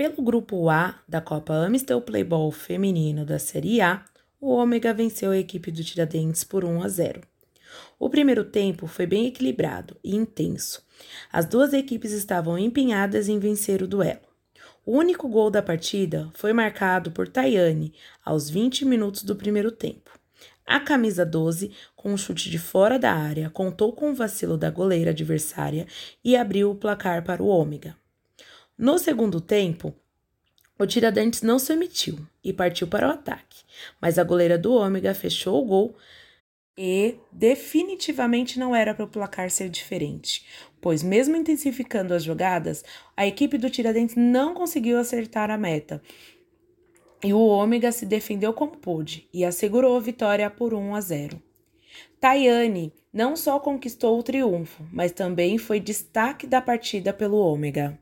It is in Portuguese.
Pelo grupo A da Copa Amistel Playball Feminino da Série A, o Ômega venceu a equipe do Tiradentes por 1 a 0. O primeiro tempo foi bem equilibrado e intenso. As duas equipes estavam empenhadas em vencer o duelo. O único gol da partida foi marcado por Tayane aos 20 minutos do primeiro tempo. A camisa 12, com um chute de fora da área, contou com o vacilo da goleira adversária e abriu o placar para o Ômega. No segundo tempo, o Tiradentes não se omitiu e partiu para o ataque, mas a goleira do Ômega fechou o gol e definitivamente não era para o placar ser diferente, pois, mesmo intensificando as jogadas, a equipe do Tiradentes não conseguiu acertar a meta. E o Ômega se defendeu como pôde e assegurou a vitória por 1 a 0. Tayane não só conquistou o triunfo, mas também foi destaque da partida pelo Ômega.